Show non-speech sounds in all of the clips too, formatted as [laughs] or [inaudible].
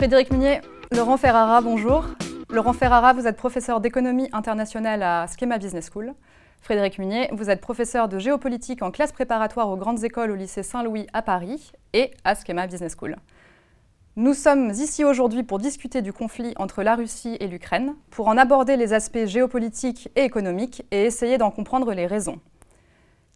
Frédéric Munier, Laurent Ferrara, bonjour. Laurent Ferrara, vous êtes professeur d'économie internationale à Schema Business School. Frédéric Munier, vous êtes professeur de géopolitique en classe préparatoire aux grandes écoles au lycée Saint-Louis à Paris et à Schema Business School. Nous sommes ici aujourd'hui pour discuter du conflit entre la Russie et l'Ukraine, pour en aborder les aspects géopolitiques et économiques et essayer d'en comprendre les raisons.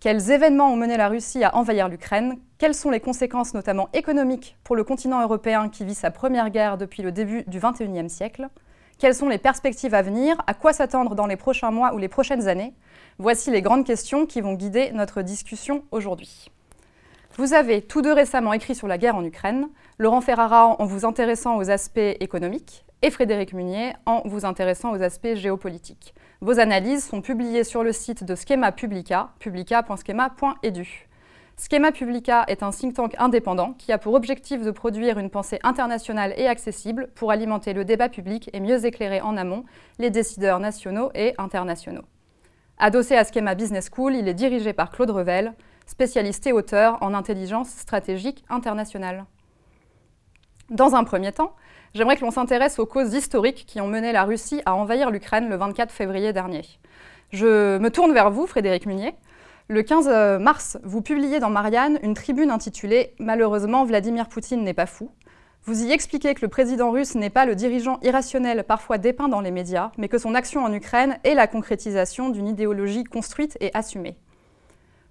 Quels événements ont mené la Russie à envahir l'Ukraine? Quelles sont les conséquences notamment économiques pour le continent européen qui vit sa première guerre depuis le début du XXIe siècle? Quelles sont les perspectives à venir? À quoi s'attendre dans les prochains mois ou les prochaines années? Voici les grandes questions qui vont guider notre discussion aujourd'hui. Vous avez tous deux récemment écrit sur la guerre en Ukraine, Laurent Ferrara en vous intéressant aux aspects économiques et Frédéric Munier en vous intéressant aux aspects géopolitiques. Vos analyses sont publiées sur le site de Schema Publica, publica.schema.edu. Schema Publica est un think tank indépendant qui a pour objectif de produire une pensée internationale et accessible pour alimenter le débat public et mieux éclairer en amont les décideurs nationaux et internationaux. Adossé à Schema Business School, il est dirigé par Claude Revel, spécialiste et auteur en intelligence stratégique internationale. Dans un premier temps, j'aimerais que l'on s'intéresse aux causes historiques qui ont mené la Russie à envahir l'Ukraine le 24 février dernier. Je me tourne vers vous, Frédéric Munier. Le 15 euh, mars, vous publiez dans Marianne une tribune intitulée Malheureusement, Vladimir Poutine n'est pas fou. Vous y expliquez que le président russe n'est pas le dirigeant irrationnel parfois dépeint dans les médias, mais que son action en Ukraine est la concrétisation d'une idéologie construite et assumée.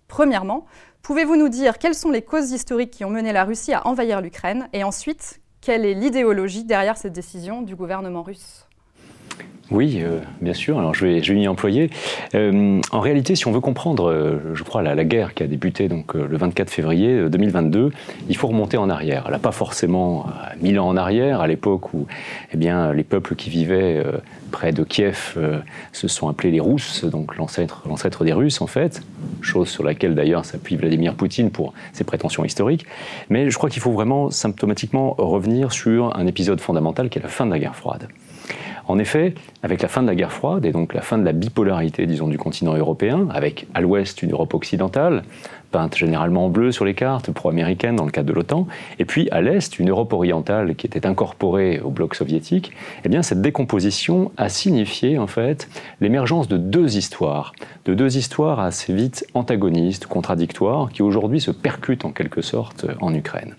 Premièrement, pouvez-vous nous dire quelles sont les causes historiques qui ont mené la Russie à envahir l'Ukraine? Et ensuite, quelle est l'idéologie derrière cette décision du gouvernement russe? Oui, euh, bien sûr. Alors je vais, je vais y employer. Euh, en réalité, si on veut comprendre, euh, je crois, la, guerre qui a débuté donc le 24 février 2022, il faut remonter en arrière. Elle n'a pas forcément mille ans en arrière, à l'époque où, eh les peuples qui vivaient près de Kiev se sont appelés les Russes, donc l'ancêtre, l'ancêtre des Russes en fait. Chose sur laquelle d'ailleurs s'appuie Vladimir Poutine pour ses prétentions historiques. Mais je crois qu'il faut vraiment symptomatiquement revenir sur un épisode fondamental qui est la fin de la guerre froide. En effet, avec la fin de la guerre froide et donc la fin de la bipolarité, disons, du continent européen, avec à l'ouest une Europe occidentale, peinte généralement en bleu sur les cartes pro-américaines dans le cadre de l'OTAN, et puis à l'est une Europe orientale qui était incorporée au bloc soviétique, eh bien cette décomposition a signifié en fait l'émergence de deux histoires, de deux histoires assez vite antagonistes, contradictoires, qui aujourd'hui se percutent en quelque sorte en Ukraine.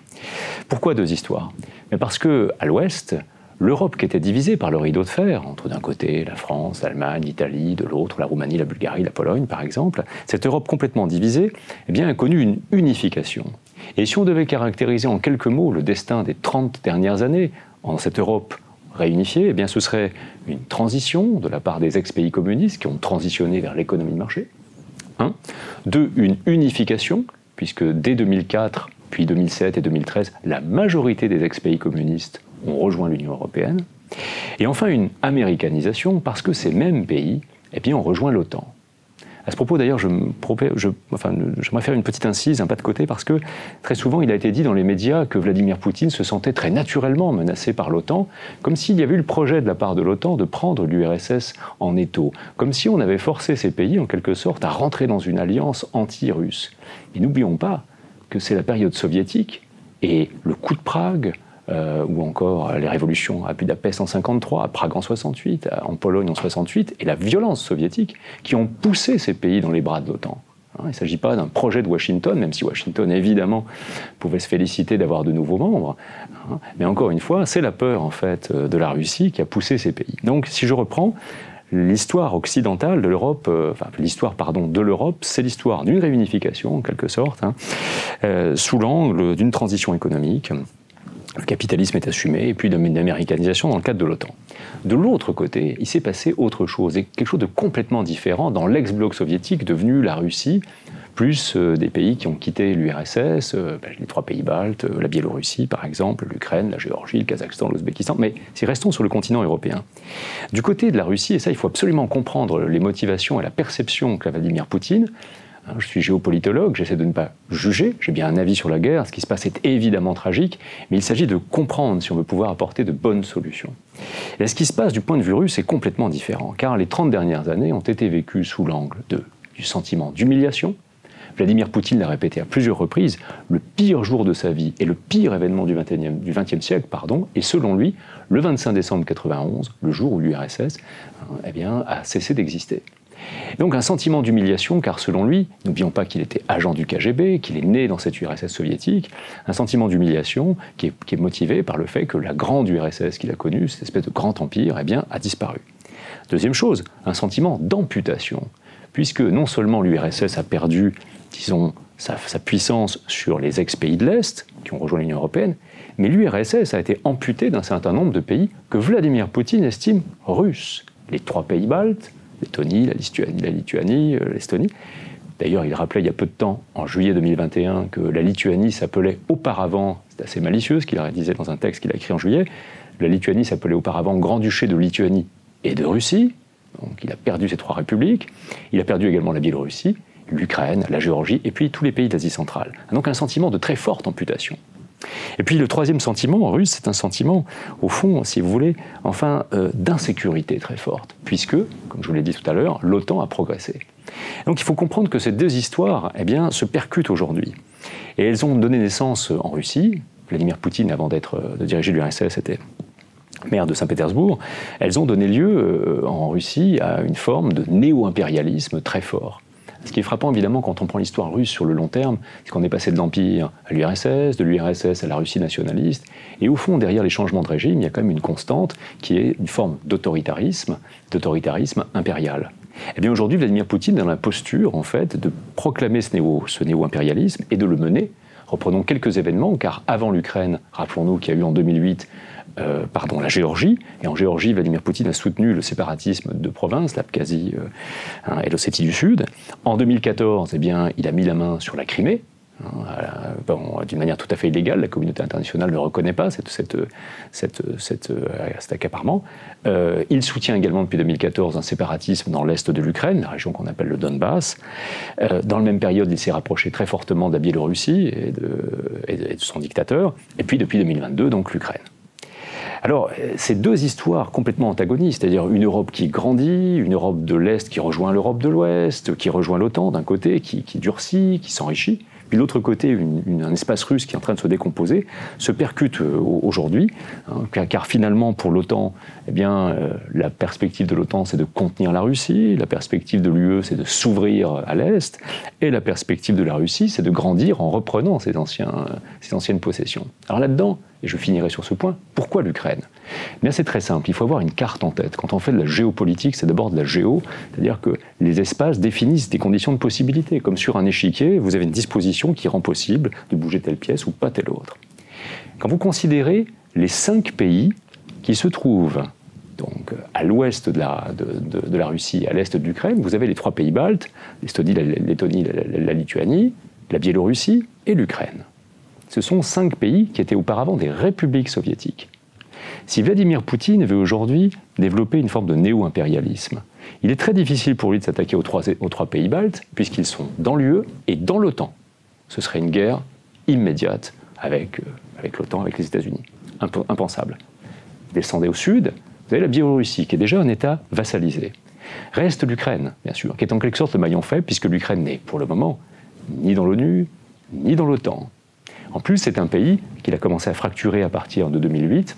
Pourquoi deux histoires? Parce que à l'ouest, l'Europe qui était divisée par le rideau de fer, entre d'un côté la France, l'Allemagne, l'Italie, de l'autre la Roumanie, la Bulgarie, la Pologne par exemple, cette Europe complètement divisée eh bien, a connu une unification. Et si on devait caractériser en quelques mots le destin des 30 dernières années en cette Europe réunifiée, eh ce serait une transition de la part des ex-pays communistes qui ont transitionné vers l'économie de marché. Un. Deux, une unification, puisque dès 2004, puis 2007 et 2013, la majorité des ex-pays communistes ont rejoint l'Union européenne. Et enfin, une américanisation parce que ces mêmes pays eh bien, ont rejoint l'OTAN. À ce propos, d'ailleurs, je, je j'aimerais faire une petite incise, un pas de côté, parce que très souvent, il a été dit dans les médias que Vladimir Poutine se sentait très naturellement menacé par l'OTAN, comme s'il y avait eu le projet de la part de l'OTAN de prendre l'URSS en étau, comme si on avait forcé ces pays, en quelque sorte, à rentrer dans une alliance anti-russe. Et n'oublions pas que c'est la période soviétique et le coup de Prague, euh, ou encore les révolutions à Budapest en 53, à Prague en 68, en Pologne en 68, et la violence soviétique qui ont poussé ces pays dans les bras de l'OTAN. Hein, il ne s'agit pas d'un projet de Washington, même si Washington, évidemment, pouvait se féliciter d'avoir de nouveaux membres. Hein, mais encore une fois, c'est la peur, en fait, euh, de la Russie qui a poussé ces pays. Donc, si je reprends, l'histoire occidentale de l'Europe, euh, enfin l'histoire pardon de l'Europe, c'est l'histoire d'une réunification en quelque sorte, hein, sous l'angle d'une transition économique, le capitalisme est assumé, et puis d'une américanisation dans le cadre de l'OTAN. De l'autre côté, il s'est passé autre chose, et quelque chose de complètement différent dans l'ex-bloc soviétique devenu la Russie, plus euh, des pays qui ont quitté l'URSS, euh, ben, les trois pays baltes, euh, la Biélorussie par exemple, l'Ukraine, la Géorgie, le Kazakhstan, l'Ouzbékistan, mais si restons sur le continent européen. Du côté de la Russie, et ça il faut absolument comprendre les motivations et la perception qu'a Vladimir Poutine, je suis géopolitologue, j'essaie de ne pas juger, j'ai bien un avis sur la guerre, ce qui se passe est évidemment tragique, mais il s'agit de comprendre si on veut pouvoir apporter de bonnes solutions. Et ce qui se passe du point de vue russe est complètement différent, car les 30 dernières années ont été vécues sous l'angle du sentiment d'humiliation, Vladimir Poutine l'a répété à plusieurs reprises, le pire jour de sa vie et le pire événement du XXe siècle, pardon, est selon lui le 25 décembre 91, le jour où l'URSS eh bien, a cessé d'exister. Donc un sentiment d'humiliation, car selon lui, n'oublions pas qu'il était agent du KGB, qu'il est né dans cette URSS soviétique, un sentiment d'humiliation qui, est, motivé par le fait que la grande URSS qu'il a connue, cette espèce de grand empire, eh a disparu. Deuxième chose, un sentiment d'amputation, puisque non seulement l'URSS a perdu, disons, sa, sa puissance sur les ex-pays de l'Est, qui ont rejoint l'Union européenne, mais l'URSS a été amputée d'un certain nombre de pays que Vladimir Poutine estime russes. Les trois pays baltes, Lettonie, la Lituanie, la Lituanie, euh, l'Estonie. D'ailleurs, il rappelait il y a peu de temps, en juillet 2021, que la Lituanie s'appelait auparavant, c'est assez malicieux ce qu'il disait dans un texte qu'il a écrit en juillet, la Lituanie s'appelait auparavant Grand-Duché de Lituanie et de Russie. Donc il a perdu ces trois républiques. Il a perdu également la Biélorussie, l'Ukraine, la Géorgie et puis tous les pays d'Asie centrale. Donc un sentiment de très forte amputation. Et puis le troisième sentiment russe, c'est un sentiment, au fond, si vous voulez, enfin, euh, d'insécurité très forte, puisque, comme je vous l'ai dit tout à l'heure, l'OTAN a progressé. Donc il faut comprendre que ces deux histoires eh bien, se percutent aujourd'hui. Et elles ont donné naissance en Russie. Vladimir Poutine, avant d'être, euh, de diriger l'URSS, était maire de Saint-Pétersbourg. Elles ont donné lieu euh, en Russie à une forme de néo-impérialisme très fort. Ce qui est frappant, évidemment, quand on prend l'histoire russe sur le long terme, c'est qu'on est passé de l'Empire à l'URSS, de l'URSS à la Russie nationaliste. Et au fond, derrière les changements de régime, il y a quand même une constante qui est une forme d'autoritarisme, d'autoritarisme impérial. Eh bien aujourd'hui, Vladimir Poutine est dans la posture, en fait, de proclamer ce néo-impérialisme néo et de le mener. Reprenons quelques événements, car avant l'Ukraine, rappelons-nous qu'il y a eu en 2008 euh, pardon, la Géorgie. Et en Géorgie, Vladimir Poutine a soutenu le séparatisme de provinces, l'Abkhazie euh, hein, et l'Ossétie du Sud. En 2014, eh bien, il a mis la main sur la Crimée. Hein, d'une manière tout à fait illégale, la communauté internationale ne reconnaît pas cette, cette, cet accaparement. Euh, il soutient également depuis 2014 un séparatisme dans l'est de l'Ukraine, la région qu'on appelle le Donbass. dans la même période, il s'est rapproché très fortement de la Biélorussie et de, et de son dictateur. Et puis depuis 2022, donc l'Ukraine. Alors, c'est deux histoires complètement antagonistes, c'est-à-dire une Europe qui grandit, une Europe de l'Est qui rejoint l'Europe de l'Ouest, qui rejoint l'OTAN d'un côté, qui, durcit, qui s'enrichit, puis l'autre côté, un espace russe qui est en train de se décomposer, se percute euh, aujourd'hui, hein, car, finalement, pour l'OTAN, eh bien, euh, la perspective de l'OTAN, c'est de contenir la Russie, la perspective de l'UE, c'est de s'ouvrir à l'Est, et la perspective de la Russie, c'est de grandir en reprenant ces anciennes possessions. Alors là-dedans, et je finirai sur ce point, pourquoi l'Ukraine? Bien, c'est très simple, il faut avoir une carte en tête. Quand on fait de la géopolitique, c'est d'abord de la géo, c'est-à-dire que les espaces définissent des conditions de possibilité. Comme sur un échiquier, vous avez une disposition qui rend possible de bouger telle pièce ou pas telle autre. Quand vous considérez les cinq pays qui se trouvent donc à l'ouest de la, de, la, Russie, à l'est de l'Ukraine, vous avez les trois pays baltes, l'Estonie, la Lettonie, la Lituanie, la Biélorussie et l'Ukraine ce sont cinq pays qui étaient auparavant des républiques soviétiques. Si Vladimir Poutine veut aujourd'hui développer une forme de néo-impérialisme, il est très difficile pour lui de s'attaquer aux trois, pays baltes, puisqu'ils sont dans l'UE et dans l'OTAN. Ce serait une guerre immédiate avec, euh, avec l'OTAN, avec les États-Unis. Impensable. Descendez au sud, vous avez la Biélorussie, qui est déjà un État vassalisé. Reste l'Ukraine, bien sûr, qui est en quelque sorte le maillon faible, puisque l'Ukraine n'est, pour le moment, ni dans l'ONU, ni dans l'OTAN. En plus, c'est un pays qu'il a commencé à fracturer à partir de 2008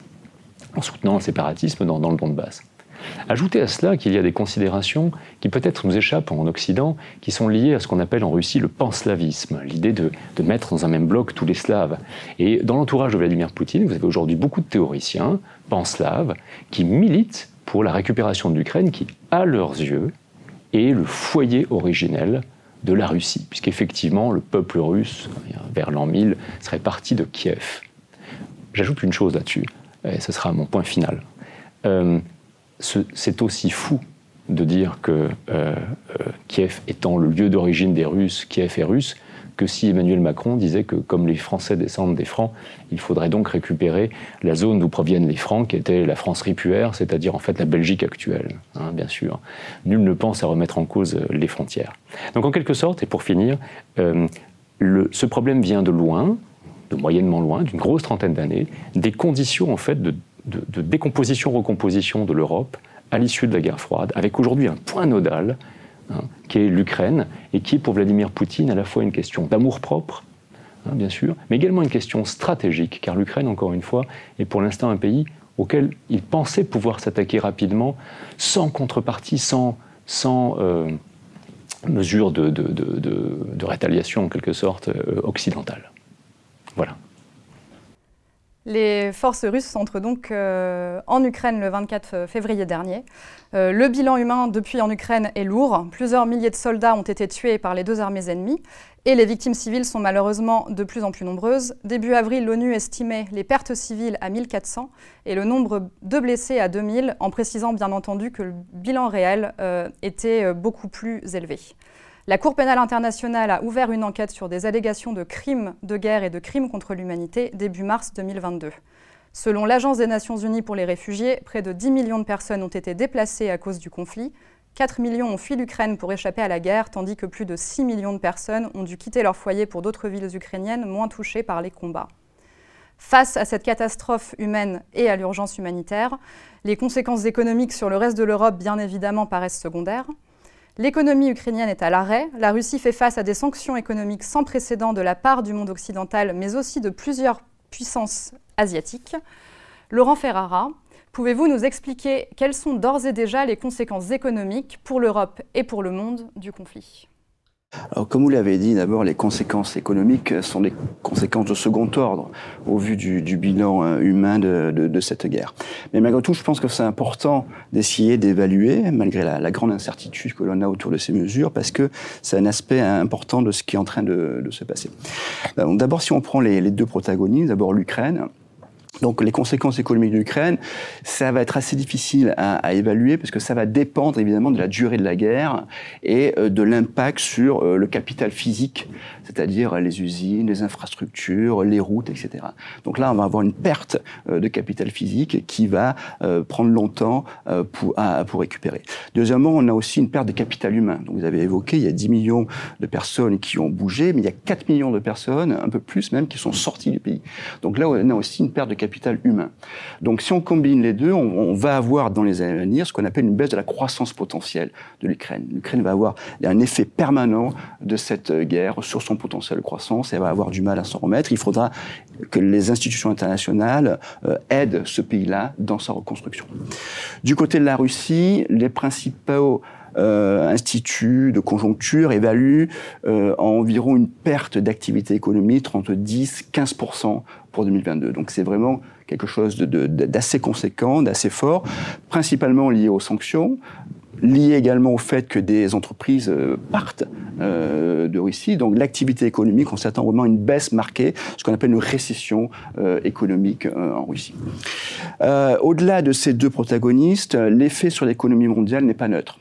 en soutenant le séparatisme dans, le Donbass. Ajoutez à cela qu'il y a des considérations qui peut-être nous échappent en Occident, qui sont liées à ce qu'on appelle en Russie le panslavisme, l'idée de, mettre dans un même bloc tous les Slaves. Et dans l'entourage de Vladimir Poutine, vous avez aujourd'hui beaucoup de théoriciens panslaves qui militent pour la récupération de l'Ukraine, qui, à leurs yeux, est le foyer originel de la Russie, puisqu'effectivement, le peuple russe, vers l'an 1000, serait parti de Kiev. J'ajoute une chose là-dessus, et ce sera mon point final. Euh, c'est aussi fou de dire que euh, euh, Kiev étant le lieu d'origine des Russes, Kiev est russe, que si Emmanuel Macron disait que comme les Français descendent des Francs, il faudrait donc récupérer la zone d'où proviennent les Francs, qui était la France ripuaire, c'est-à-dire en fait la Belgique actuelle, hein, bien sûr. Nul ne pense à remettre en cause euh, les frontières. Donc en quelque sorte, et pour finir, ce problème vient de loin, de moyennement loin, d'une grosse trentaine d'années, des conditions en fait de, de décomposition-recomposition de l'Europe à l'issue de la guerre froide, avec aujourd'hui un point nodal hein, qui est l'Ukraine, et qui, pour Vladimir Poutine, à la fois une question d'amour-propre, hein, bien sûr, mais également une question stratégique, car l'Ukraine, encore une fois, est pour l'instant un pays auquel il pensait pouvoir s'attaquer rapidement, sans contrepartie, sans, sans euh, mesure de, de, de, rétaliation, en quelque sorte, euh, occidentale. Voilà. Les forces russes entrent donc euh, en Ukraine le 24 février dernier. Euh, le bilan humain depuis en Ukraine est lourd. Plusieurs milliers de soldats ont été tués par les deux armées ennemies et les victimes civiles sont malheureusement de plus en plus nombreuses. Début avril, l'ONU estimait les pertes civiles à 1400 et le nombre de blessés à 2000, en précisant bien entendu que le bilan réel euh, était beaucoup plus élevé. La Cour pénale internationale a ouvert une enquête sur des allégations de crimes de guerre et de crimes contre l'humanité début mars 2022. Selon l'Agence des Nations Unies pour les réfugiés, près de 10 millions de personnes ont été déplacées à cause du conflit. 4 millions ont fui l'Ukraine pour échapper à la guerre, tandis que plus de 6 millions de personnes ont dû quitter leur foyer pour d'autres villes ukrainiennes moins touchées par les combats. Face à cette catastrophe humaine et à l'urgence humanitaire, les conséquences économiques sur le reste de l'Europe, bien évidemment, paraissent secondaires. L'économie ukrainienne est à l'arrêt. La Russie fait face à des sanctions économiques sans précédent de la part du monde occidental, mais aussi de plusieurs puissances asiatiques. Laurent Ferrara, pouvez-vous nous expliquer quelles sont d'ores et déjà les conséquences économiques pour l'Europe et pour le monde du conflit? Alors, comme vous l'avez dit, d'abord, les conséquences économiques sont des conséquences de second ordre au vu du, bilan euh, humain de, cette guerre. Mais malgré tout, je pense que c'est important d'essayer d'évaluer, malgré la, grande incertitude que l'on a autour de ces mesures, parce que c'est un aspect important de ce qui est en train de, se passer. D'abord, si on prend les deux protagonistes, d'abord l'Ukraine, donc les conséquences économiques de l'Ukraine, ça va être assez difficile à, évaluer parce que ça va dépendre évidemment de la durée de la guerre et euh, de l'impact sur euh, le capital physique, c'est-à-dire les usines, les infrastructures, les routes, etc. Donc là, on va avoir une perte euh, de capital physique qui va prendre longtemps pour, pour récupérer. Deuxièmement, on a aussi une perte de capital humain. Donc vous avez évoqué, il y a 10 millions de personnes qui ont bougé, mais il y a 4 millions de personnes, un peu plus même, qui sont sorties du pays. Donc là, on a aussi une perte de capital capital humain. Donc si on combine les deux, on, va avoir dans les années à venir ce qu'on appelle une baisse de la croissance potentielle de l'Ukraine. L'Ukraine va avoir un effet permanent de cette guerre sur son potentiel de croissance et elle va avoir du mal à s'en remettre. Il faudra que les institutions internationales euh, aident ce pays-là dans sa reconstruction. Du côté de la Russie, les principaux euh, instituts de conjoncture évaluent euh, environ une perte d'activité économique entre 10 15 pour 2022. Donc c'est vraiment quelque chose d'assez conséquent, d'assez fort, principalement lié aux sanctions, lié également au fait que des entreprises euh, partent euh, de Russie. Donc l'activité économique, on s'attend vraiment à une baisse marquée, ce qu'on appelle une récession euh, économique en Russie. Au-delà de ces deux protagonistes, l'effet sur l'économie mondiale n'est pas neutre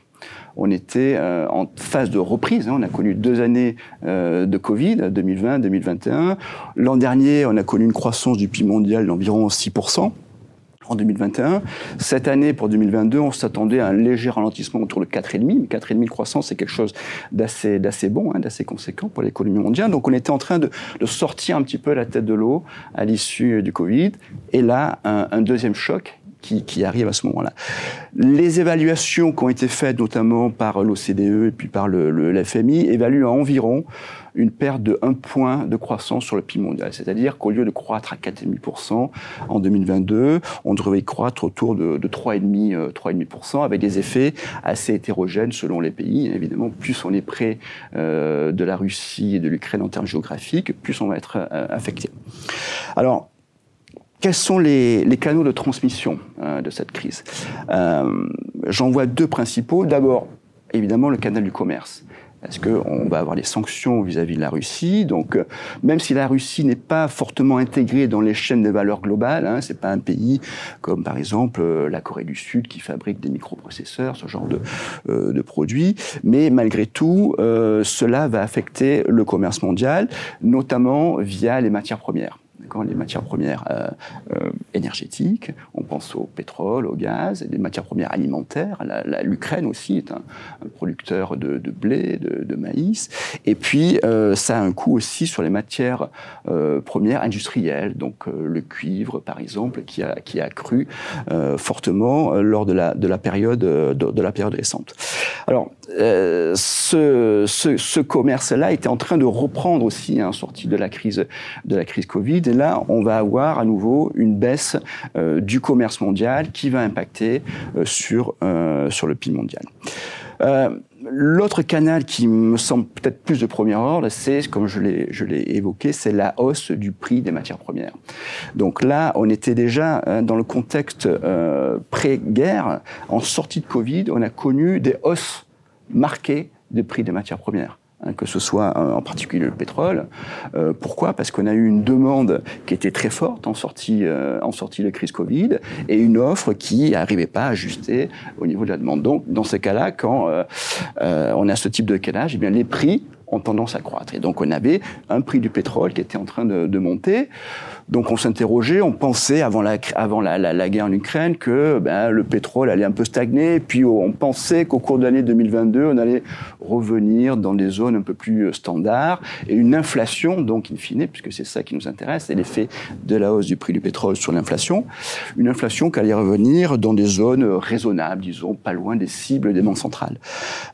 on était euh, en phase de reprise. Hein. On a connu deux années euh, de Covid, 2020, 2021. L'an dernier, on a connu une croissance du PIB mondial d'environ 6% en 2021. Cette année, pour 2022, on s'attendait à un léger ralentissement autour de 4,5. 4,5 de croissance, c'est quelque chose d'assez, d'assez bon, hein, d'assez conséquent pour l'économie mondiale. Donc on était en train de, sortir un petit peu la tête de l'eau à l'issue du Covid. Et là, un deuxième choc qui, arrive à ce moment-là. Les évaluations qui ont été faites notamment par l'OCDE et puis par le, le, FMI évaluent à environ une perte de 1 point de croissance sur le PIB mondial. C'est-à-dire qu'au lieu de croître à 4,5% en 2022, on devrait croître autour de, de 3,5%, 3,5% euh, avec des effets assez hétérogènes selon les pays. évidemment, plus on est près euh, de la Russie et de l'Ukraine en termes géographiques, plus on va être euh, affecté. Alors, quels sont les, canaux de transmission euh, de cette crise euh, J'en vois deux principaux. D'abord, évidemment, le canal du commerce. Parce qu'on va avoir des sanctions vis-à-vis de la Russie? Donc, euh, même si la Russie n'est pas fortement intégrée dans les chaînes de valeur globales, hein, c'est pas un pays comme par exemple la Corée du Sud qui fabrique des microprocesseurs, ce genre de, de produits. Mais malgré tout, cela va affecter le commerce mondial, notamment via les matières premières. Les matières premières énergétiques, on pense au pétrole, au gaz, et des matières premières alimentaires. L'Ukraine aussi est un, producteur de, blé, de, maïs. Et puis, ça a un coût aussi sur les matières premières industrielles, donc le cuivre, par exemple, qui a, qui a cru fortement lors de la, de la période de, la période récente. Alors, euh, ce, ce, ce commerce-là était en train de reprendre aussi, hein, sortie de la crise de la crise Covid. Là, on va avoir à nouveau une baisse euh, du commerce mondial qui va impacter euh, sur euh, sur le PIB mondial. L'autre canal qui me semble peut-être plus de premier ordre, c'est, comme je l'ai, évoqué, c'est la hausse du prix des matières premières. Donc là, on était déjà dans le contexte pré-guerre, en sortie de Covid, on a connu des hausses marquées des prix des matières premières. Hein, que ce soit euh, en particulier le pétrole. Euh, pourquoi? Parce qu'on a eu une demande qui était très forte en sortie, euh, de crise Covid et une offre qui n'arrivait pas à ajuster au niveau de la demande. Donc, dans ces cas-là, quand on a ce type de calage, eh bien, les prix ont tendance à croître. Et donc, on avait un prix du pétrole qui était en train de, de monter. Donc on s'interrogeait, on pensait avant la, avant la, la, la guerre en Ukraine que ben, le pétrole allait un peu stagner, puis on pensait qu'au cours de l'année 2022, on allait revenir dans des zones un peu plus euh, standards, et une inflation, donc in fine, puisque c'est ça qui nous intéresse, c'est l'effet de la hausse du prix du pétrole sur l'inflation, une inflation qui allait revenir dans des zones raisonnables, disons, pas loin des cibles des banques centrales.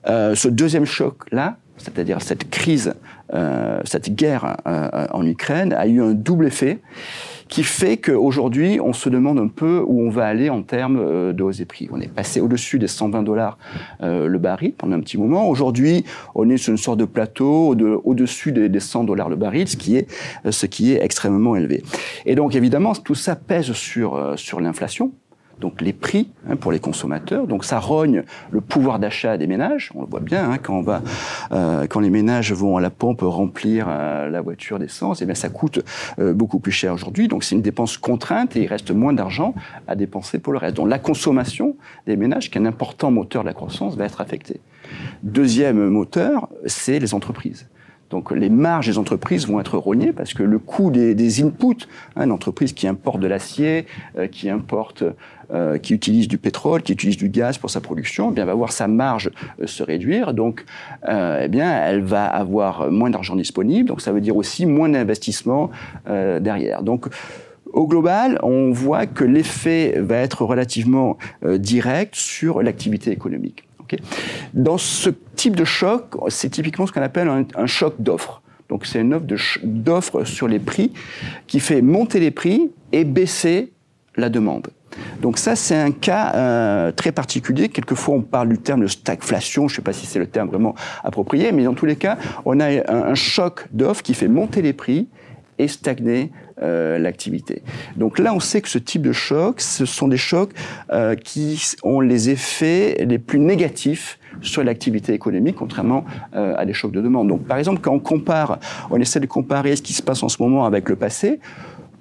Euh, ce deuxième choc-là, c'est-à-dire cette crise, euh, cette guerre euh, en Ukraine, a eu un double effet qui fait qu'aujourd'hui, on se demande un peu où on va aller en termes euh, de hausse des prix. On est passé au-dessus des 120 dollars le baril pendant un petit moment. Aujourd'hui, on est sur une sorte de plateau au-dessus des 100 dollars le baril, ce qui est ce qui est extrêmement élevé. Et donc, évidemment, tout ça pèse sur sur l'inflation donc les prix hein, pour les consommateurs. Donc ça rogne le pouvoir d'achat des ménages. On le voit bien hein, quand on va, euh, quand les ménages vont à la pompe remplir euh, la voiture d'essence, et eh bien ça coûte euh, beaucoup plus cher aujourd'hui. Donc c'est une dépense contrainte et il reste moins d'argent à dépenser pour le reste. Donc la consommation des ménages, qui est un important moteur de la croissance, va être affectée. Deuxième moteur, c'est les entreprises. Donc les marges des entreprises vont être rognées parce que le coût des, des inputs, hein, une entreprise qui importe de l'acier, euh, qui importe, euh, qui utilise du pétrole, qui utilise du gaz pour sa production, eh bien va voir sa marge euh, se réduire. Donc, eh bien, elle va avoir moins d'argent disponible. Donc ça veut dire aussi moins d'investissement derrière. Donc au global, on voit que l'effet va être relativement direct sur l'activité économique. Dans ce type de choc, c'est typiquement ce qu'on appelle un, choc d'offres. Donc c'est une offre d'offres sur les prix qui fait monter les prix et baisser la demande. Donc ça, c'est un cas euh, très particulier. Quelquefois, on parle du terme de stagflation. Je ne sais pas si c'est le terme vraiment approprié, mais dans tous les cas, on a un, choc d'offres qui fait monter les prix et stagner euh, l'activité. Donc là, on sait que ce type de choc, ce sont des chocs euh, qui ont les effets les plus négatifs sur l'activité économique, contrairement à des chocs de demande. Donc, par exemple, quand on compare, on essaie de comparer ce qui se passe en ce moment avec le passé,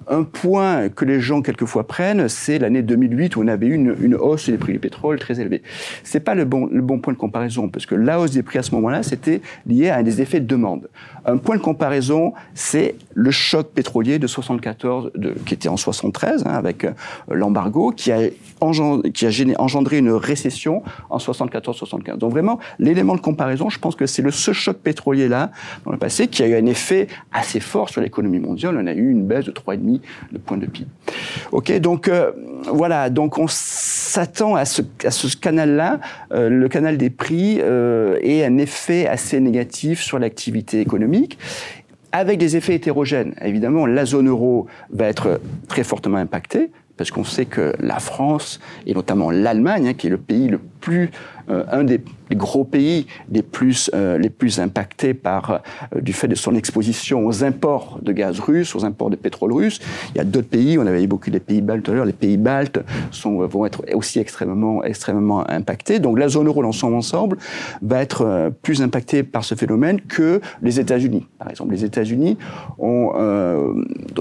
un point que les gens quelquefois prennent, c'est l'année 2008 où on avait eu une, hausse des prix du pétrole très élevée. C'est pas le bon, le bon point de comparaison parce que la hausse des prix à ce moment-là, c'était lié à des effets de demande. Un point de comparaison, c'est le choc pétrolier de 74, de, qui était en 73 hein, avec euh, l'embargo, qui a, engendré, qui a engendré une récession en 74-75. Donc vraiment, l'élément de comparaison, je pense que c'est ce choc pétrolier là dans le passé qui a eu un effet assez fort sur l'économie mondiale. On a eu une baisse de 3,5 de point de PIB. Ok, donc euh, voilà, donc on s'attend à ce, à ce canal-là, euh, le canal des prix, euh, et un effet assez négatif sur l'activité économique avec des effets hétérogènes. Évidemment, la zone euro va être très fortement impactée, parce qu'on sait que la France, et notamment l'Allemagne, hein, qui est le pays le plus, euh, un des gros pays les plus, euh, les plus impactés par, euh, du fait de son exposition aux imports de gaz russe, aux imports de pétrole russe. Il y a d'autres pays, on avait évoqué les pays baltes tout à l'heure, les pays baltes vont être aussi extrêmement, extrêmement impactés. Donc la zone euro dans son ensemble va être plus impactée par ce phénomène que les États-Unis. Par exemple, les États-Unis ont,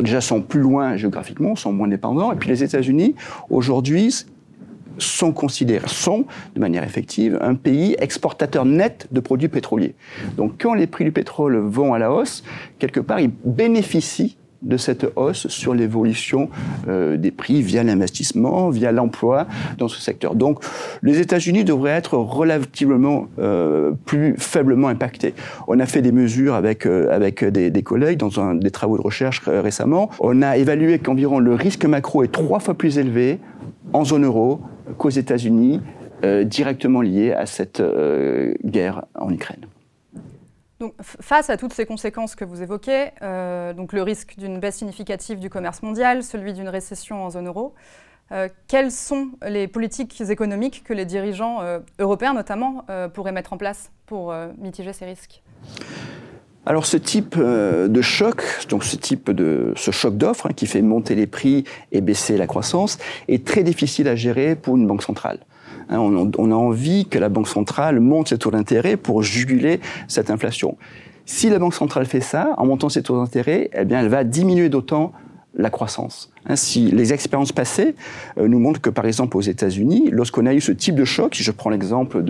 déjà sont plus loin géographiquement, sont moins dépendants, et puis les États-Unis aujourd'hui sont considérés, sont de manière effective, un pays exportateur net de produits pétroliers. Donc quand les prix du pétrole vont à la hausse, quelque part, ils bénéficient de cette hausse sur l'évolution euh, des prix via l'investissement, via l'emploi dans ce secteur. Donc les États-Unis devraient être relativement euh, plus faiblement impactés. On a fait des mesures avec, euh, avec des, collègues dans des travaux de recherche récemment. On a évalué qu'environ le risque macro est trois fois plus élevé en zone euro qu'aux États-Unis, directement lié à cette guerre en Ukraine. Donc, face à toutes ces conséquences que vous évoquez, euh, donc le risque d'une baisse significative du commerce mondial, celui d'une récession en zone euro, euh, quelles sont les politiques économiques que les dirigeants euh, européens notamment pourraient mettre en place pour mitiger ces risques? Alors ce type de choc, donc ce type de ce choc d'offres hein, qui fait monter les prix et baisser la croissance, est très difficile à gérer pour une banque centrale. Hein, on, a envie que la Banque centrale monte ses taux d'intérêt pour juguler cette inflation. Si la Banque centrale fait ça, en montant ses taux d'intérêt, eh bien, elle va diminuer d'autant la croissance. Ainsi, les expériences passées euh, nous montrent que, par exemple, aux États-Unis, lorsqu'on a eu ce type de choc, si je prends l'exemple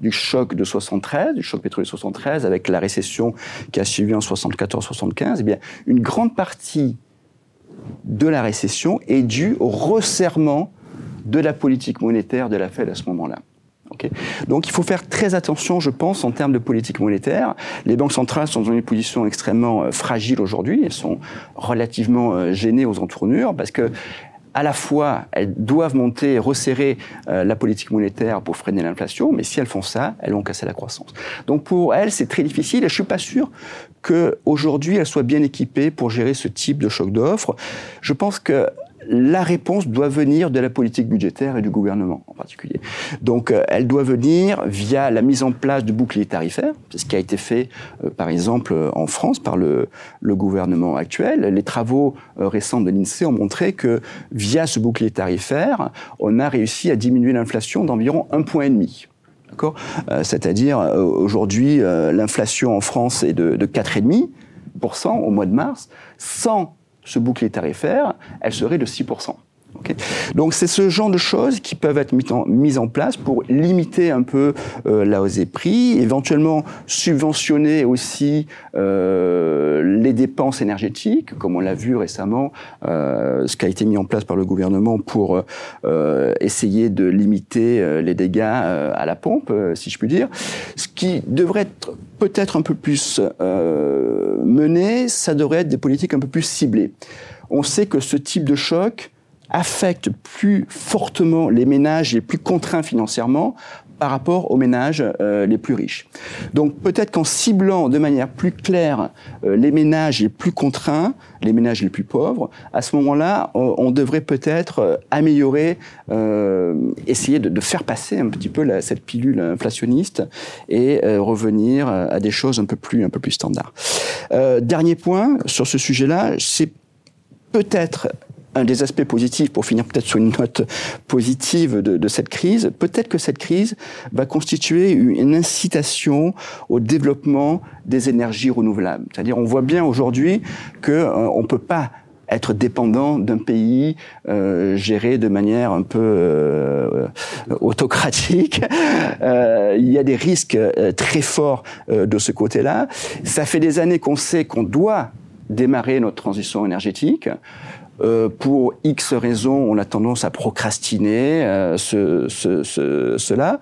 du choc de 73, du choc pétrolier 73, avec la récession qui a suivi en 74-75, eh bien, une grande partie de la récession est due au resserrement de la politique monétaire de la Fed à ce moment-là. Donc il faut faire très attention, je pense, en termes de politique monétaire. Les banques centrales sont dans une position extrêmement euh, fragile aujourd'hui. Elles sont relativement euh, gênées aux entournures parce que à la fois, elles doivent monter et resserrer euh, la politique monétaire pour freiner l'inflation, mais si elles font ça, elles vont casser la croissance. Donc pour elles, c'est très difficile et je suis pas sûr qu'aujourd'hui, elles soient bien équipées pour gérer ce type de choc d'offres. Je pense que la réponse doit venir de la politique budgétaire et du gouvernement en particulier. Donc euh, elle doit venir via la mise en place de boucliers tarifaires, c'est ce qui a été fait euh, par exemple en France par le, gouvernement actuel. Les travaux euh, récents de l'INSEE ont montré que via ce bouclier tarifaire, on a réussi à diminuer l'inflation d'environ un point et demi. C'est-à-dire aujourd'hui l'inflation en France est de, de 4,5% au mois de mars, sans ce bouclier tarifaire, elle serait de 6%. Donc c'est ce genre de choses qui peuvent être mises en, place pour limiter un peu euh, la hausse des prix, éventuellement subventionner aussi euh, les dépenses énergétiques, comme on l'a vu récemment, euh, ce qui a été mis en place par le gouvernement pour essayer de limiter les dégâts à la pompe, si je puis dire. Ce qui devrait être peut-être un peu plus mené, ça devrait être des politiques un peu plus ciblées. On sait que ce type de choc affecte plus fortement les ménages les plus contraints financièrement par rapport aux ménages euh, les plus riches. Donc peut-être qu'en ciblant de manière plus claire euh, les ménages les plus contraints, les ménages les plus pauvres, à ce moment-là, on, devrait peut-être euh, améliorer, essayer de, de, faire passer un petit peu la, cette pilule inflationniste et revenir à des choses un peu plus, un peu plus standards. dernier point sur ce sujet-là, c'est peut-être un des aspects positifs, pour finir peut-être sur une note positive de, cette crise, peut-être que cette crise va constituer une incitation au développement des énergies renouvelables. C'est-à-dire, on voit bien aujourd'hui qu'on euh, ne peut pas être dépendant d'un pays euh, géré de manière un peu euh, autocratique. [laughs] il y a des risques très forts de ce côté-là. Ça fait des années qu'on sait qu'on doit démarrer notre transition énergétique. Euh, pour X raisons, on a tendance à procrastiner euh, ce, ce, ce, cela.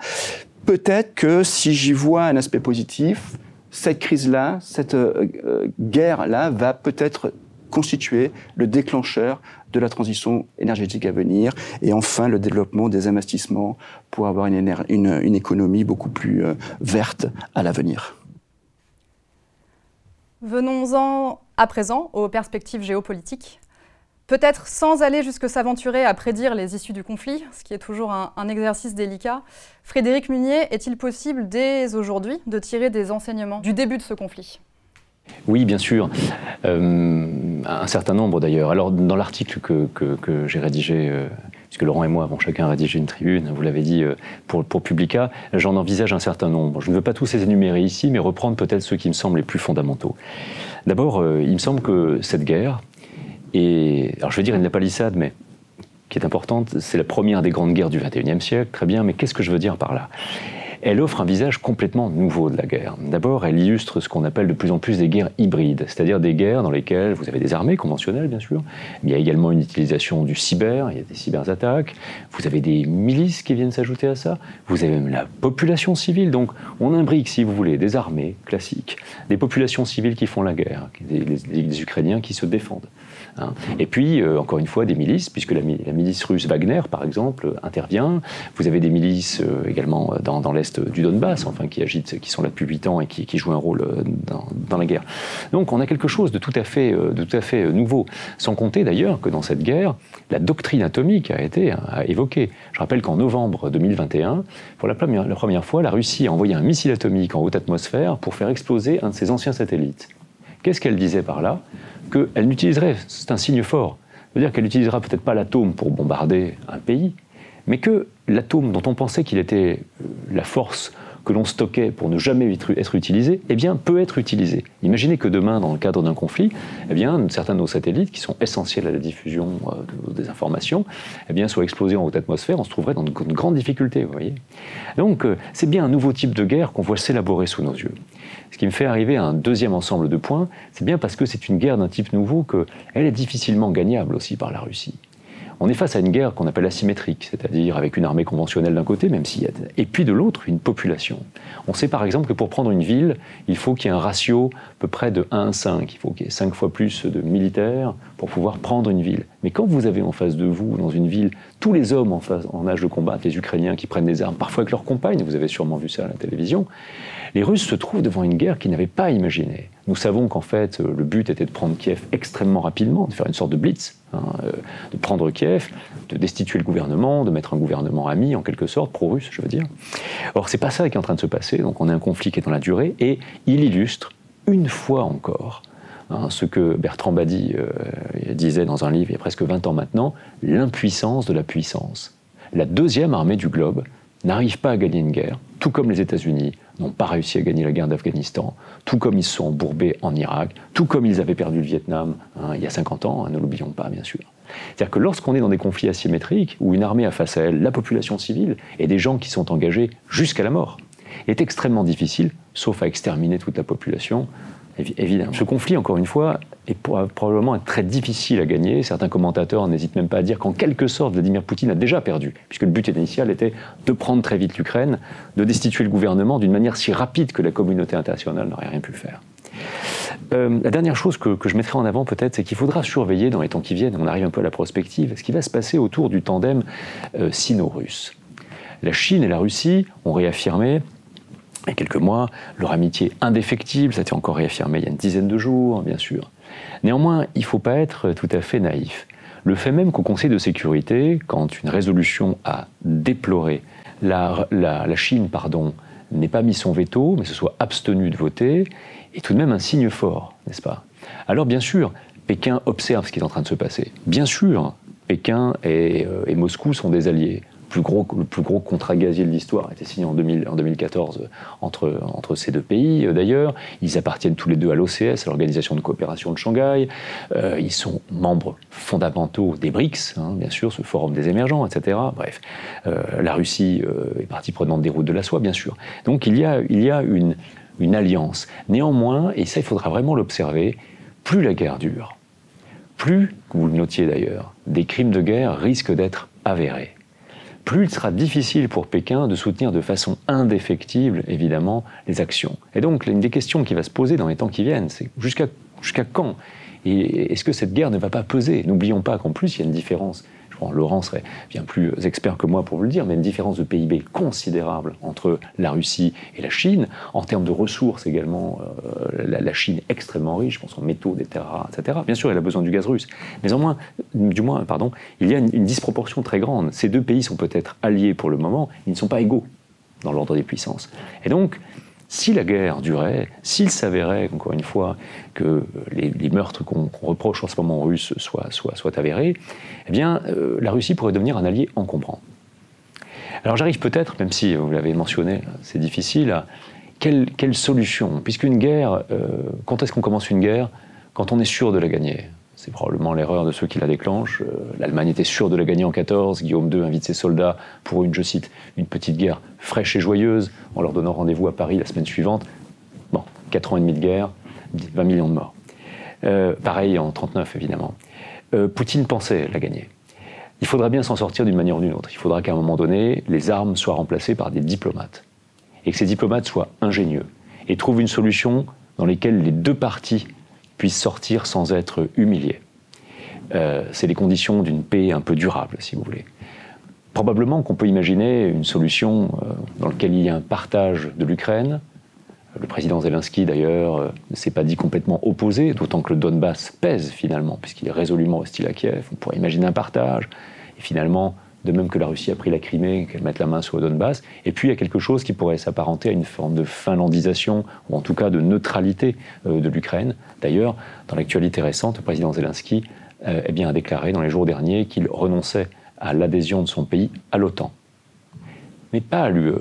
Peut-être que si j'y vois un aspect positif, cette crise-là, cette euh, guerre-là va peut-être constituer le déclencheur de la transition énergétique à venir et enfin le développement des investissements pour avoir une économie beaucoup plus verte à l'avenir. Venons-en à présent aux perspectives géopolitiques. Peut-être sans aller jusque s'aventurer à prédire les issues du conflit, ce qui est toujours un, exercice délicat, Frédéric Munier, est-il possible dès aujourd'hui de tirer des enseignements du début de ce conflit? Oui, bien sûr. Euh, un certain nombre d'ailleurs. Alors, dans l'article que, j'ai rédigé, euh, puisque Laurent et moi avons chacun rédigé une tribune, vous l'avez dit, euh, pour, pour Publica, j'en envisage un certain nombre. Je ne veux pas tous les énumérer ici, mais reprendre peut-être ceux qui me semblent les plus fondamentaux. D'abord, il me semble que cette guerre, et alors je veux dire une palissade, mais qui est importante, c'est la première des grandes guerres du XXIe siècle, très bien, mais qu'est-ce que je veux dire par là? Elle offre un visage complètement nouveau de la guerre. D'abord, elle illustre ce qu'on appelle de plus en plus des guerres hybrides, c'est-à-dire des guerres dans lesquelles vous avez des armées conventionnelles, bien sûr, mais il y a également une utilisation du cyber, il y a des cyberattaques, vous avez des milices qui viennent s'ajouter à ça, vous avez même la population civile, donc on imbrique, si vous voulez, des armées classiques, des populations civiles qui font la guerre, des Ukrainiens qui se défendent. Hein. Et puis, euh, encore une fois, des milices, puisque la, milice russe Wagner, par exemple, intervient. Vous avez des milices euh, également euh, dans, l'est du Donbass, enfin, qui agitent, qui sont là depuis 8 ans et qui, jouent un rôle dans, la guerre. Donc, on a quelque chose de tout à fait, de tout à fait nouveau. Sans compter d'ailleurs que dans cette guerre, la doctrine atomique a été évoquée. Je rappelle qu'en novembre 2021, pour la première fois, la Russie a envoyé un missile atomique en haute atmosphère pour faire exploser un de ses anciens satellites. Qu'est-ce qu'elle disait par là? Qu'elle n'utiliserait, c'est un signe fort, c'est-à-dire qu'elle n'utilisera peut-être pas l'atome pour bombarder un pays, mais que l'atome dont on pensait qu'il était euh, la force que l'on stockait pour ne jamais être utilisé, eh bien, peut être utilisé. Imaginez que demain, dans le cadre d'un conflit, eh bien, certains de nos satellites, qui sont essentiels à la diffusion euh, des informations, eh bien, soient explosés en haute atmosphère, on se trouverait dans de, grandes difficultés, vous voyez. Donc, euh, c'est bien un nouveau type de guerre qu'on voit s'élaborer sous nos yeux. Ce qui me fait arriver à un deuxième ensemble de points, c'est bien parce que c'est une guerre d'un type nouveau qu'elle est difficilement gagnable aussi par la Russie. On est face à une guerre qu'on appelle asymétrique, c'est-à-dire avec une armée conventionnelle d'un côté, même s'il y a... et puis de l'autre, une population. On sait par exemple que pour prendre une ville, il faut qu'il y ait un ratio à peu près de 1 à 5. Il faut qu'il y ait 5 fois plus de militaires pour pouvoir prendre une ville. Mais quand vous avez en face de vous, dans une ville, tous les hommes en, en âge de combattre, les Ukrainiens qui prennent des armes, parfois avec leurs compagnes, vous avez sûrement vu ça à la télévision, les Russes se trouvent devant une guerre qu'ils n'avaient pas imaginée. Nous savons qu'en fait, le but était de prendre Kiev extrêmement rapidement, de faire une sorte de blitz, hein, euh, de prendre Kiev, de destituer le gouvernement, de mettre un gouvernement ami, en quelque sorte, pro-russe, je veux dire. Or, c'est pas ça qui est en train de se passer. Donc, on a un conflit qui est dans la durée, et il illustre une fois encore hein, ce que Bertrand Badi euh, disait dans un livre il y a presque 20 ans maintenant, l'impuissance de la puissance. La deuxième armée du globe n'arrive pas à gagner une guerre, tout comme les États-Unis n'ont pas réussi à gagner la guerre d'Afghanistan, tout comme ils se sont embourbés en Irak, tout comme ils avaient perdu le Vietnam hein, il y a 50 ans, hein, ne l'oublions pas bien sûr. C'est-à-dire que lorsqu'on est dans des conflits asymétriques, où une armée a face à elle la population civile et des gens qui sont engagés jusqu'à la mort, est extrêmement difficile, sauf à exterminer toute la population, évidemment. Ce conflit, encore une fois, est probablement très difficile à gagner. Certains commentateurs n'hésitent même pas à dire qu'en quelque sorte, Vladimir Poutine a déjà perdu, puisque le but initial était de prendre très vite l'Ukraine, de destituer le gouvernement d'une manière si rapide que la communauté internationale n'aurait rien pu faire. Euh, la dernière chose que, je mettrai en avant peut-être, c'est qu'il faudra surveiller dans les temps qui viennent, on arrive un peu à la prospective, ce qui va se passer autour du tandem euh, sino-russe. La Chine et la Russie ont réaffirmé il y a quelques mois, leur amitié indéfectible, ça a été encore réaffirmé il y a une dizaine de jours, bien sûr. Néanmoins, il ne faut pas être tout à fait naïf. Le fait même qu'au Conseil de sécurité, quand une résolution a déploré la, Chine pardon, n'ait pas mis son veto, mais se soit abstenu de voter, est tout de même un signe fort, n'est-ce pas? Alors bien sûr, Pékin observe ce qui est en train de se passer. Bien sûr, Pékin et, euh, et Moscou sont des alliés le plus gros contrat gazier de l'histoire a été signé en, 2000, en 2014 entre, ces deux pays, euh, d'ailleurs. Ils appartiennent tous les deux à l'OCS, à l'Organisation de coopération de Shanghai. Euh, ils sont membres fondamentaux des BRICS, hein, bien sûr, ce forum des émergents, etc. Bref, euh, la Russie est partie prenante des routes de la soie, bien sûr. Donc il y a, il y a une, une alliance. Néanmoins, et ça il faudra vraiment l'observer, plus la guerre dure, plus, vous le notiez d'ailleurs, des crimes de guerre risquent d'être avérés plus il sera difficile pour Pékin de soutenir de façon indéfectible, évidemment, les actions. Et donc, l'une des questions qui va se poser dans les temps qui viennent, c'est jusqu'à quand? Est-ce que cette guerre ne va pas peser? N'oublions pas qu'en plus, il y a une différence Laurent serait bien plus expert que moi pour vous le dire, mais une différence de PIB considérable entre la Russie et la Chine. En termes de ressources également, euh, la, Chine est extrêmement riche, je pense en métaux, des terres rares, etc. Bien sûr, elle a besoin du gaz russe. Mais au moins, du moins, pardon, il y a une, une disproportion très grande. Ces deux pays sont peut-être alliés pour le moment, ils ne sont pas égaux dans l'ordre des puissances. Et donc, si la guerre durait, s'il s'avérait, encore une fois, que les, meurtres qu'on reproche en ce moment aux Russes soient, avérés, eh bien, euh, la Russie pourrait devenir un allié encombrant. Alors j'arrive peut-être, même si vous l'avez mentionné, c'est difficile, à quelle, solution? Puisqu'une guerre, euh, quand est-ce qu'on commence une guerre? Quand on est sûr de la gagner? C'est probablement l'erreur de ceux qui la déclenchent. Euh, L'Allemagne était sûre de la gagner en 14. Guillaume II invite ses soldats pour une, petite guerre fraîche et joyeuse, en leur donnant rendez-vous à Paris la semaine suivante. Bon, 4 ans et demi de guerre, 20 millions de morts. Euh, pareil en 39, évidemment. Euh, Poutine pensait la gagner. Il faudra bien s'en sortir d'une manière ou d'une autre. Il faudra qu'à un moment donné, les armes soient remplacées par des diplomates. Et que ces diplomates soient ingénieux et trouvent une solution dans laquelle les deux parties puissent sortir sans être humiliés. Euh, c'est les conditions d'une paix un peu durable, si vous voulez. Probablement qu'on peut imaginer une solution euh, dans laquelle il y a un partage de l'Ukraine. Le président Zelensky, d'ailleurs, euh, ne s'est pas dit complètement opposé, d'autant que le Donbass pèse finalement, puisqu'il est résolument hostile à Kiev. On pourrait imaginer un partage. Et finalement, de même que la Russie a pris la Crimée, qu'elle mette la main sur le Donbass. Et puis il y a quelque chose qui pourrait s'apparenter à une forme de finlandisation, ou en tout cas de neutralité euh, de l'Ukraine. D'ailleurs, dans l'actualité récente, le président Zelensky euh, eh a déclaré dans les jours derniers qu'il renonçait à l'adhésion de son pays à l'OTAN. Mais pas à l'UE.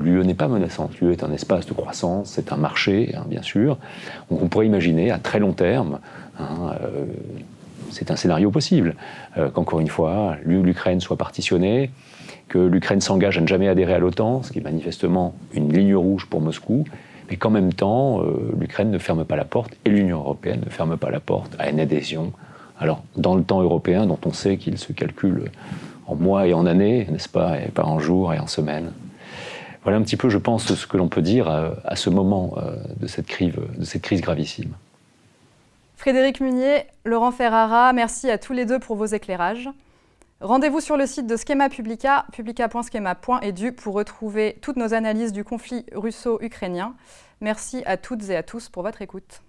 L'UE n'est pas menaçante. L'UE est un espace de croissance, c'est un marché, hein, bien sûr. Donc on pourrait imaginer à très long terme hein, euh, c'est un scénario possible, euh, qu'encore une fois, l'Ukraine soit partitionnée, que l'Ukraine s'engage à ne jamais adhérer à l'OTAN, ce qui est manifestement une ligne rouge pour Moscou, mais qu'en même temps, euh, l'Ukraine ne ferme pas la porte et l'Union européenne ne ferme pas la porte à une adhésion. Alors, dans le temps européen, dont on sait qu'il se calcule en mois et en années, n'est-ce pas, et pas en jours et en semaines. Voilà un petit peu, je pense, ce que l'on peut dire à, à ce moment euh, de cette crise gravissime. Frédéric Munier, Laurent Ferrara, merci à tous les deux pour vos éclairages. Rendez-vous sur le site de Schema Publica, publica.schema.edu, pour retrouver toutes nos analyses du conflit russo-ukrainien. Merci à toutes et à tous pour votre écoute.